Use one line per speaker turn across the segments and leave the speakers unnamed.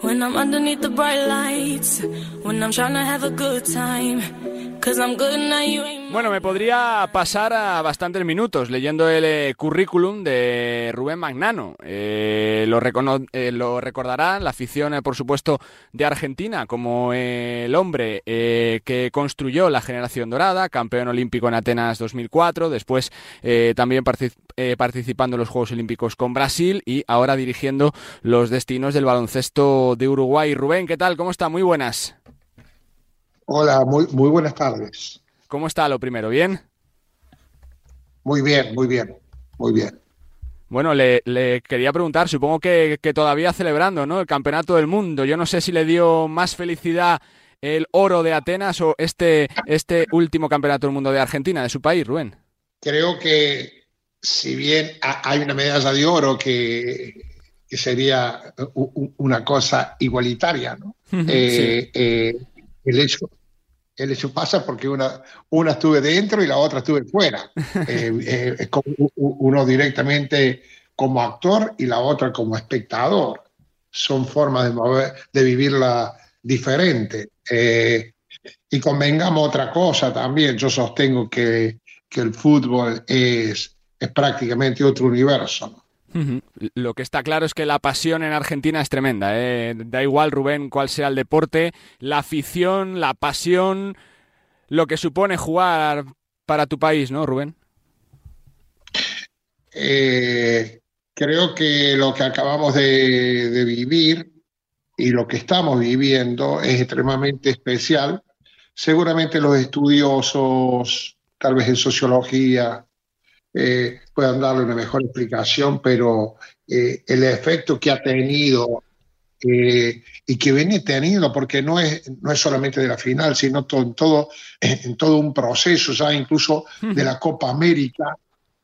When I'm underneath the bright lights, when I'm trying to have a good time.
Bueno, me podría pasar a bastantes minutos leyendo el eh, currículum de Rubén Magnano. Eh, lo, eh, lo recordará la afición, eh, por supuesto, de Argentina, como el hombre eh, que construyó la generación dorada, campeón olímpico en Atenas 2004, después eh, también partic- participando en los Juegos Olímpicos con Brasil y ahora dirigiendo los destinos del baloncesto de Uruguay. Rubén, ¿qué tal? ¿Cómo está? Muy buenas.
Hola, muy, muy buenas tardes.
¿Cómo está lo primero? ¿Bien?
Muy bien, muy bien, muy bien.
Bueno, le, le quería preguntar, supongo que, que todavía celebrando, ¿no? El campeonato del mundo. Yo no sé si le dio más felicidad el oro de Atenas o este, este último campeonato del mundo de Argentina, de su país, Rubén.
Creo que si bien ha- hay una medalla de oro que, que sería u- una cosa igualitaria, ¿no? Eh, eh, el hecho, el hecho pasa porque una, una estuve dentro y la otra estuve fuera. Eh, eh, uno directamente como actor y la otra como espectador. Son formas de, mover, de vivirla diferente. Eh, y convengamos otra cosa también, yo sostengo que, que el fútbol es, es prácticamente otro universo. ¿no?
Lo que está claro es que la pasión en Argentina es tremenda. ¿eh? Da igual, Rubén, cuál sea el deporte, la afición, la pasión, lo que supone jugar para tu país, ¿no, Rubén?
Eh, creo que lo que acabamos de, de vivir y lo que estamos viviendo es extremadamente especial. Seguramente los estudiosos, tal vez en sociología, eh, puedan darle una mejor explicación, pero eh, el efecto que ha tenido eh, y que viene teniendo, porque no es, no es solamente de la final, sino to- en todo, en todo un proceso, ya incluso de la Copa América,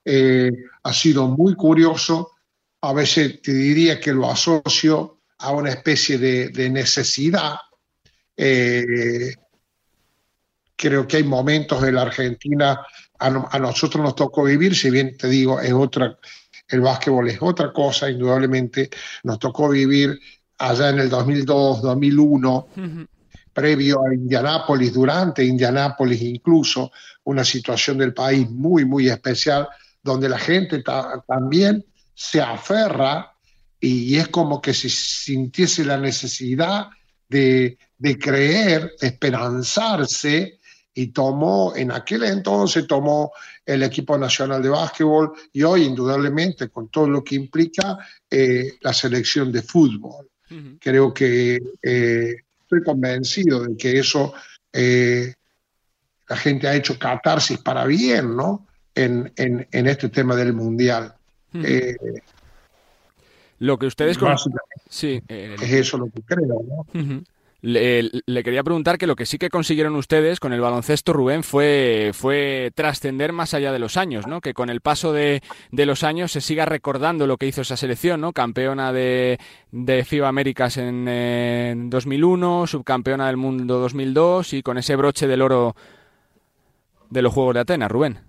eh, ha sido muy curioso. A veces te diría que lo asocio a una especie de, de necesidad. Eh, creo que hay momentos en la Argentina, a, no- a nosotros nos tocó vivir, si bien te digo, es otra, el básquetbol es otra cosa, indudablemente, nos tocó vivir allá en el 2002, 2001, previo a Indianápolis, durante Indianápolis incluso, una situación del país muy, muy especial, donde la gente ta- también se aferra y es como que se sintiese la necesidad de, de creer, de esperanzarse, y tomó, en aquel entonces tomó el equipo nacional de básquetbol y hoy indudablemente con todo lo que implica eh, la selección de fútbol. Creo que eh, estoy convencido de que eso eh, la gente ha hecho catarsis para bien, ¿no? En, en, en este tema del mundial.
Lo que ustedes... con- Sí,
es eso lo que creo, ¿no?
Ujú. Le, le quería preguntar que lo que sí que consiguieron ustedes con el baloncesto, Rubén, fue, fue trascender más allá de los años, ¿no? Que con el paso de, de los años se siga recordando lo que hizo esa selección, ¿no? Campeona de, de FIBA Américas en, eh, 2001, subcampeona del mundo 2002 y con ese broche del oro de los Juegos de Atenas, Rubén.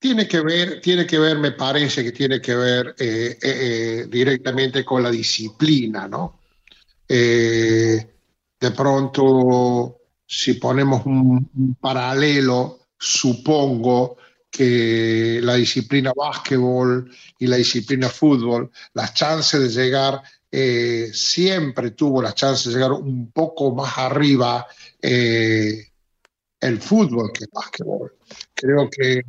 Tiene que ver, tiene que ver, me parece que tiene que ver eh, eh, eh, directamente con la disciplina, ¿no? Eh, de pronto, si ponemos un, paralelo, supongo que la disciplina básquetbol y la disciplina fútbol, las chances de llegar, eh, siempre tuvo las chances de llegar un poco más arriba eh, el fútbol que el básquetbol. Creo que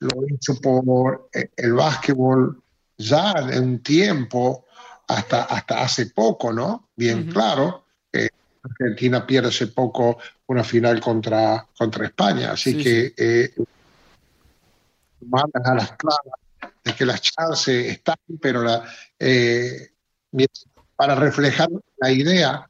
lo hecho por el básquetbol ya de un tiempo hasta, hasta hace poco, ¿no? Bien claro. eh, Argentina pierde hace poco una final contra, contra España, así
Sí,
que eh, mandan a las claras de que las chances están, pero la, eh, para reflejar la idea,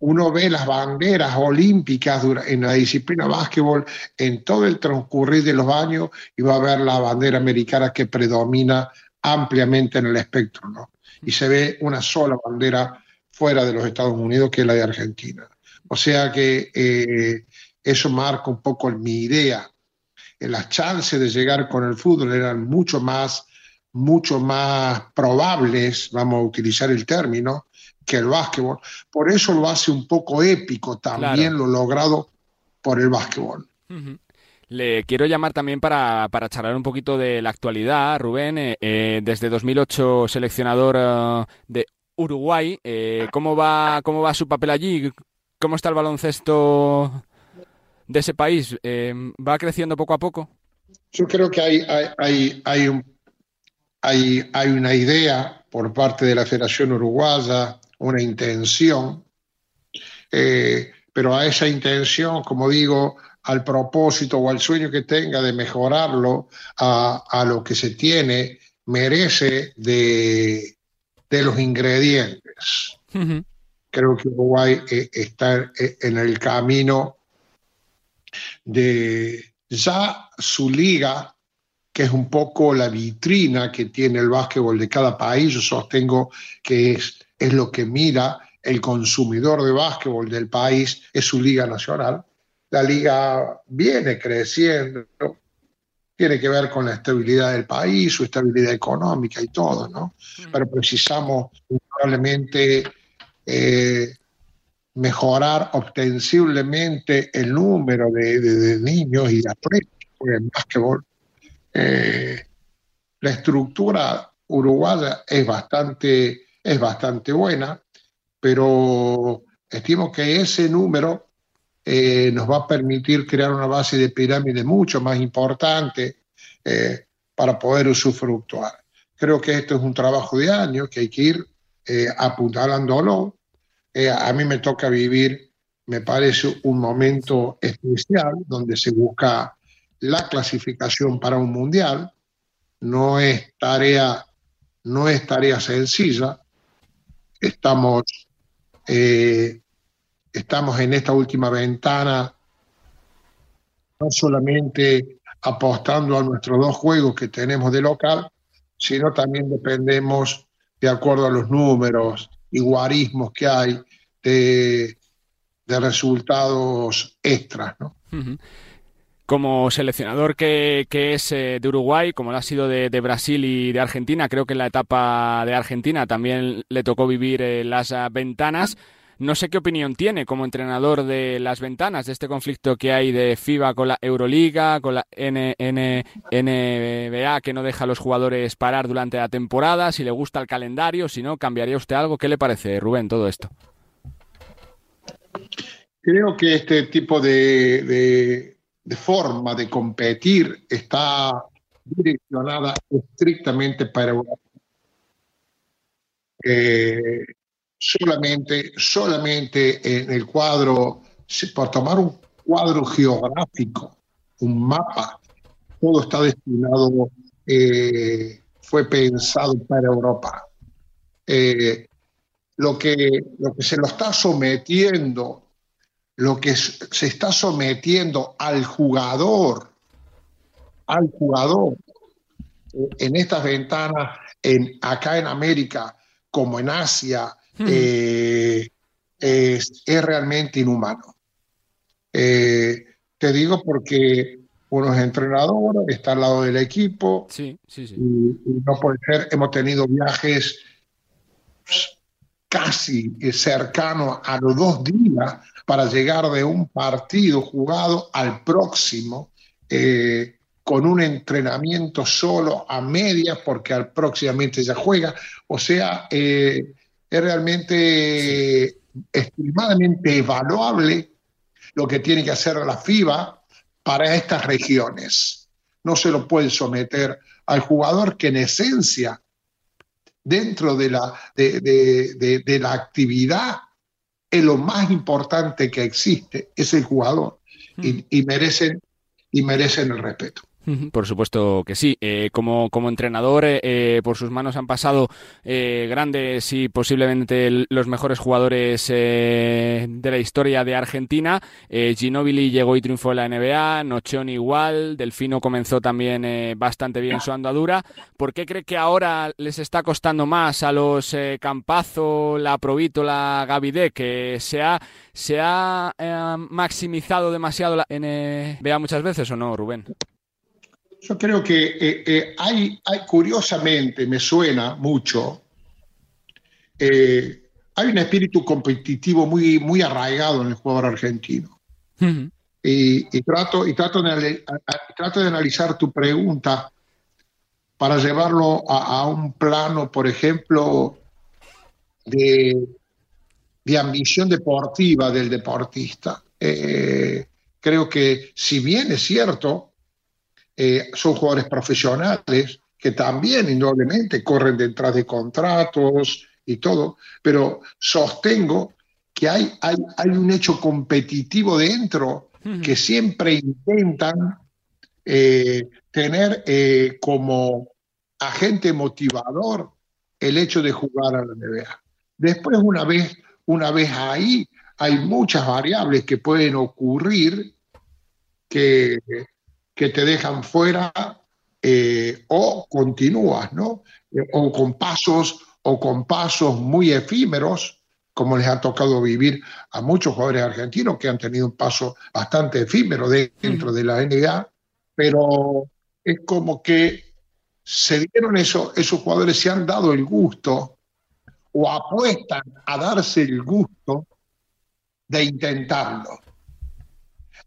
uno ve las banderas olímpicas en la disciplina básquetbol en todo el transcurrir de los años y va a ver la bandera americana que predomina ampliamente en el espectro, ¿no? Y se ve una sola bandera fuera de los Estados Unidos que es la de Argentina. O sea que eh, eso marca un poco mi idea. Eh, Las chances de llegar con el fútbol eran mucho más mucho más probables, vamos a utilizar el término, que el básquetbol. Por eso lo hace un poco épico también lo logrado por el básquetbol.
Le quiero llamar también para, para, charlar un poquito de la actualidad, Rubén. Eh, eh, desde 2008 seleccionador eh, de Uruguay. ¿cómo, va, ¿Cómo va su papel allí? ¿Cómo está el baloncesto de ese país? ¿Va creciendo poco a poco?
Yo creo que hay, hay, hay, un, hay, hay una idea por parte de la Federación Uruguaya, una intención, pero a esa intención, como digo, al propósito o al sueño que tenga de mejorarlo a, lo que se tiene, merece de, los ingredientes. Creo que Uruguay eh, está eh, en el camino de ya su liga, que es un poco la vitrina que tiene el básquetbol de cada país, yo sostengo que es, es lo que mira el consumidor de básquetbol del país, es su liga nacional la liga viene creciendo, tiene que ver con la estabilidad del país, su estabilidad económica y todo, ¿no? Pero precisamos probablemente eh, mejorar ostensiblemente el número de, niños y de atletas en básquetbol. Eh, la estructura uruguaya es bastante, es bastante buena, pero estimo que ese número eh, nos va a permitir crear una base de pirámide mucho más importante eh, para poder usufructuar. Creo que esto es un trabajo de años que hay que ir eh, apuntalándolo. a mí me toca vivir, me parece, un momento especial donde se busca la clasificación para un mundial. No es tarea, no es tarea sencilla. Estamos estamos en esta última ventana no solamente apostando a nuestros dos juegos que tenemos de local, sino también dependemos, de acuerdo a los números y guarismos que hay, de, resultados extras.
Como seleccionador que, es eh, de Uruguay, como lo ha sido de, Brasil y de Argentina, creo que en la etapa de Argentina también le tocó vivir eh, las ventanas. No sé qué opinión tiene como entrenador de las ventanas, de este conflicto que hay de FIBA con la Euroliga, con la NBA que no deja a los jugadores parar durante la temporada, si le gusta el calendario, si no, ¿cambiaría usted algo? ¿Qué le parece, Rubén, todo esto?
Creo que este tipo de, forma de competir está direccionada estrictamente para. Eh, solamente, solamente en el cuadro, por tomar un cuadro geográfico, un mapa, todo está destinado, eh, fue pensado para Europa. Eh, lo, que, lo que se lo está sometiendo, lo que se está sometiendo al jugador, al jugador, eh, en estas ventanas, en, acá en América, como en Asia, Hmm. Eh, es, realmente inhumano. Eh, te digo porque uno es entrenador, está al lado del equipo.
Sí, sí, sí.
Y, no puede ser, hemos tenido viajes casi cercanos a los dos días para llegar de un partido jugado al próximo, eh, con un entrenamiento solo a medias, porque al próximamente ya juega. O sea, eh, es realmente extremadamente evaluable lo que tiene que hacer la FIBA para estas regiones. No se lo puede someter al jugador que en esencia, dentro de la, de, la actividad, es lo más importante que existe, es el jugador. Y, y, merecen, y merecen el respeto.
Por supuesto que sí. Eh, como, como entrenador, eh, eh, por sus manos han pasado grandes y posiblemente los mejores jugadores de la historia de Argentina. Ginobili llegó y triunfó en la NBA, Nocheon igual, Delfino comenzó también bastante bien su andadura. ¿Por qué cree que ahora les está costando más a los Campazo, la Provítola, Gavide, que se ha, se ha maximizado demasiado la NBA muchas veces o no, Rubén?
Yo creo que eh, eh, hay, hay, curiosamente, me suena mucho, eh, hay un espíritu competitivo muy, muy arraigado en el jugador argentino. y, trato, y trato, de, trato de analizar tu pregunta para llevarlo a, un plano, por ejemplo, de, de ambición deportiva del deportista. creo que si bien es cierto, eh, son jugadores profesionales que también indudablemente corren detrás de contratos y todo, pero sostengo que hay, hay, hay un hecho competitivo dentro que siempre intentan eh, tener eh, como agente motivador el hecho de jugar a la NBA. Después, una vez, una vez ahí, hay muchas variables que pueden ocurrir que, que te dejan fuera eh, o continúas, ¿no? Eh, o con pasos o con pasos muy efímeros, como les ha tocado vivir a muchos jugadores argentinos que han tenido un paso bastante efímero dentro de la NBA, pero es como que se dieron eso, esos jugadores se han dado el gusto o apuestan a darse el gusto de intentarlo.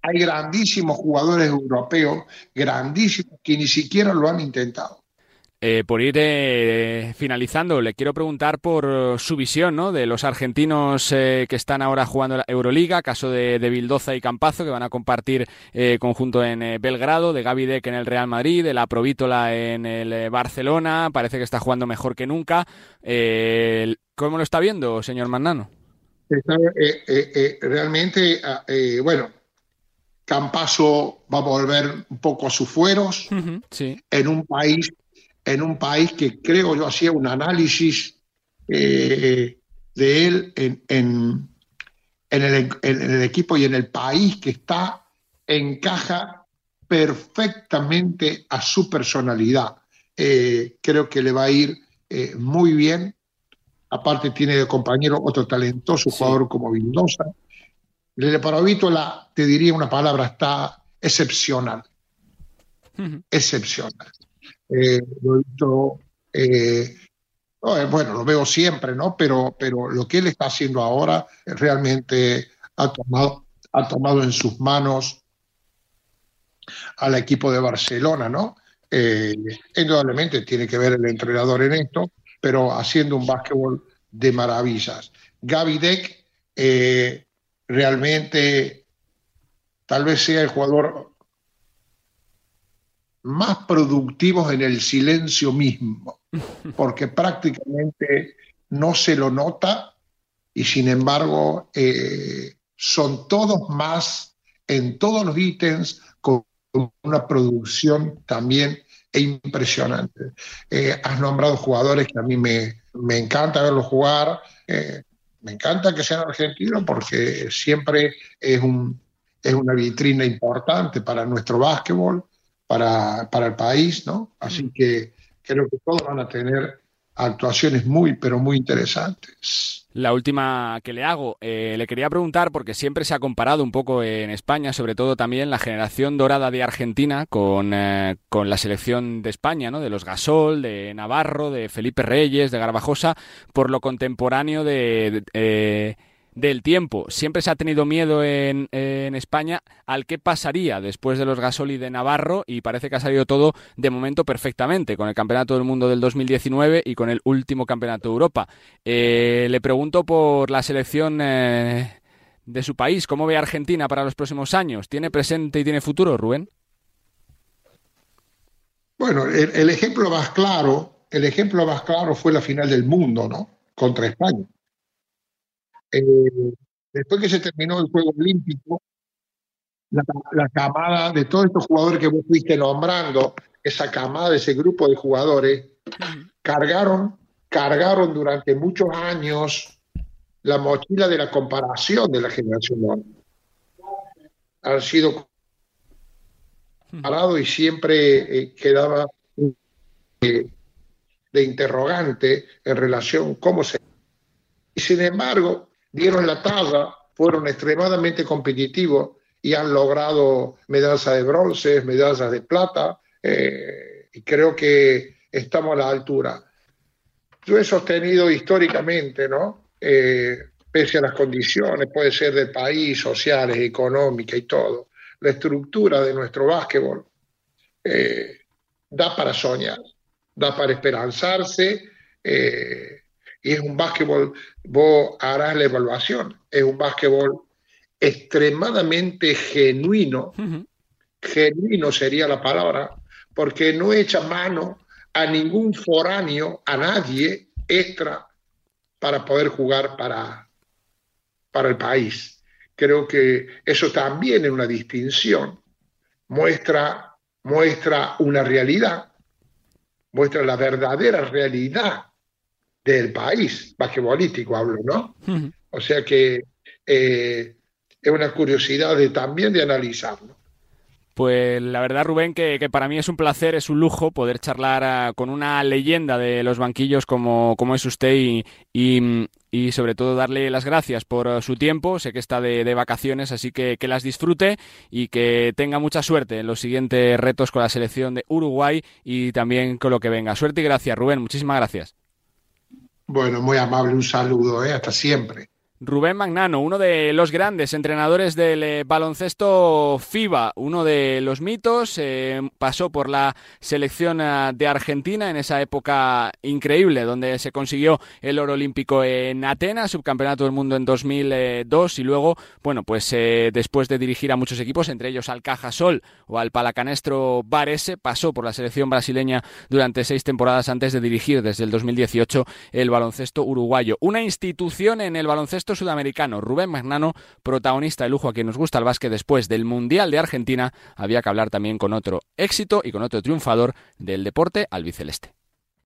Hay grandísimos jugadores europeos, grandísimos, que ni siquiera lo han intentado.
Eh, por ir eh, finalizando, le quiero preguntar por su visión ¿no? de los argentinos eh, que están ahora jugando la Euroliga, caso de, de Bildoza y Campazo, que van a compartir conjunto en Belgrado, de Gaby Deck en el Real Madrid, de la Provítola en el Barcelona, parece que está jugando mejor que nunca. ¿Cómo lo está viendo, señor Magnano?
realmente, ah, bueno, Campaso va a volver un poco a sus fueros en un país en un país que creo yo hacía un análisis eh, de él en, en, el, equipo y en el país que está encaja perfectamente a su personalidad. Eh, creo que le va a ir eh, muy bien. Aparte tiene de compañero otro talentoso jugador como Vildosa. La te diría una palabra, está excepcional. Excepcional. Eh, lo eh, eh, bueno, lo veo siempre, ¿no? Pero, pero lo que él está haciendo ahora realmente ha tomado, ha tomado en sus manos al equipo de Barcelona, ¿no? indudablemente tiene que ver el entrenador en esto, pero haciendo un básquetbol de maravillas. Gaby Deck, realmente tal vez sea el jugador más productivo en el silencio mismo, porque prácticamente no se lo nota y sin embargo eh, son todos más en todos los ítems con una producción también impresionante. Eh, has nombrado jugadores que a mí me, me encanta verlos jugar. Eh, me encanta que sean argentinos porque siempre es, un, es una vitrina importante para nuestro básquetbol, para, para el país, ¿no? Así mm. que creo que todos van a tener actuaciones muy, pero muy interesantes.
La última que le hago, eh, le quería preguntar, porque siempre se ha comparado un poco en España, sobre todo también la generación dorada de Argentina con, eh, con la selección de España, ¿no? de los Gasol, de Navarro, de Felipe Reyes, de Garbajosa, por lo contemporáneo de, eh, del tiempo. Siempre se ha tenido miedo en, España al qué pasaría después de los Gasol y de Navarro y parece que ha salido todo de momento perfectamente con el Campeonato del Mundo del 2019 y con el último Campeonato de Europa. Eh, le pregunto por la selección eh, de su país, ¿cómo ve Argentina para los próximos años? ¿Tiene presente y tiene futuro, Rubén?
Bueno, el, ejemplo más claro, el ejemplo más claro fue la final del mundo, ¿no? Contra España eh, después que se terminó el Juego Olímpico, la, camada de todos estos jugadores que vos fuiste nombrando, esa camada, ese grupo de jugadores, cargaron, cargaron durante muchos años la mochila de la comparación de la generación Han sido comparados y siempre eh, quedaba eh, de interrogante en relación cómo se... Y sin embargo, dieron la talla, fueron extremadamente competitivos y han logrado medallas de bronce, medallas de plata eh, y creo que estamos a la altura. Yo he sostenido históricamente, ¿no? Eh, pese a las condiciones, puede ser del país, sociales, económicas y todo, la estructura de nuestro básquetbol eh, da para soñar, da para esperanzarse, y es un básquetbol, vos harás la evaluación, es un básquetbol extremadamente genuino, genuino sería la palabra, porque no echa mano a ningún foráneo, a nadie extra para poder jugar para, para el país. Creo que eso también es una distinción, muestra, muestra una realidad, muestra la verdadera realidad del país, basquetbolístico hablo, ¿no? O sea que eh, es una curiosidad de, también de analizarlo.
Pues la verdad, Rubén, que, para mí es un placer, es un lujo poder charlar ah, con una leyenda de los banquillos como, como es usted y, y, sobre todo darle las gracias por ah, su tiempo. Sé que está de, de, vacaciones, así que que las disfrute y que tenga mucha suerte en los siguientes retos con la selección de Uruguay y también con lo que venga. Suerte y gracias, Rubén. Muchísimas gracias.
Bueno, muy amable, un saludo, ¿eh? hasta siempre.
Rubén Magnano, uno de los grandes entrenadores del eh, baloncesto FIBA, uno de los mitos, eh, pasó por la selección eh, de Argentina en esa época increíble donde se consiguió el oro olímpico en Atenas, subcampeonato del mundo en 2002 y luego, bueno, pues después de dirigir a muchos equipos, entre ellos al Cajasol o al Palacanestro Varese, pasó por la selección brasileña durante seis temporadas antes de dirigir desde el 2018 el baloncesto uruguayo, una institución en el baloncesto sudamericano, Rubén Magnano, protagonista de lujo a quien nos gusta el básquet después del Mundial de Argentina, había que hablar también con otro éxito y con otro triunfador del deporte albiceleste.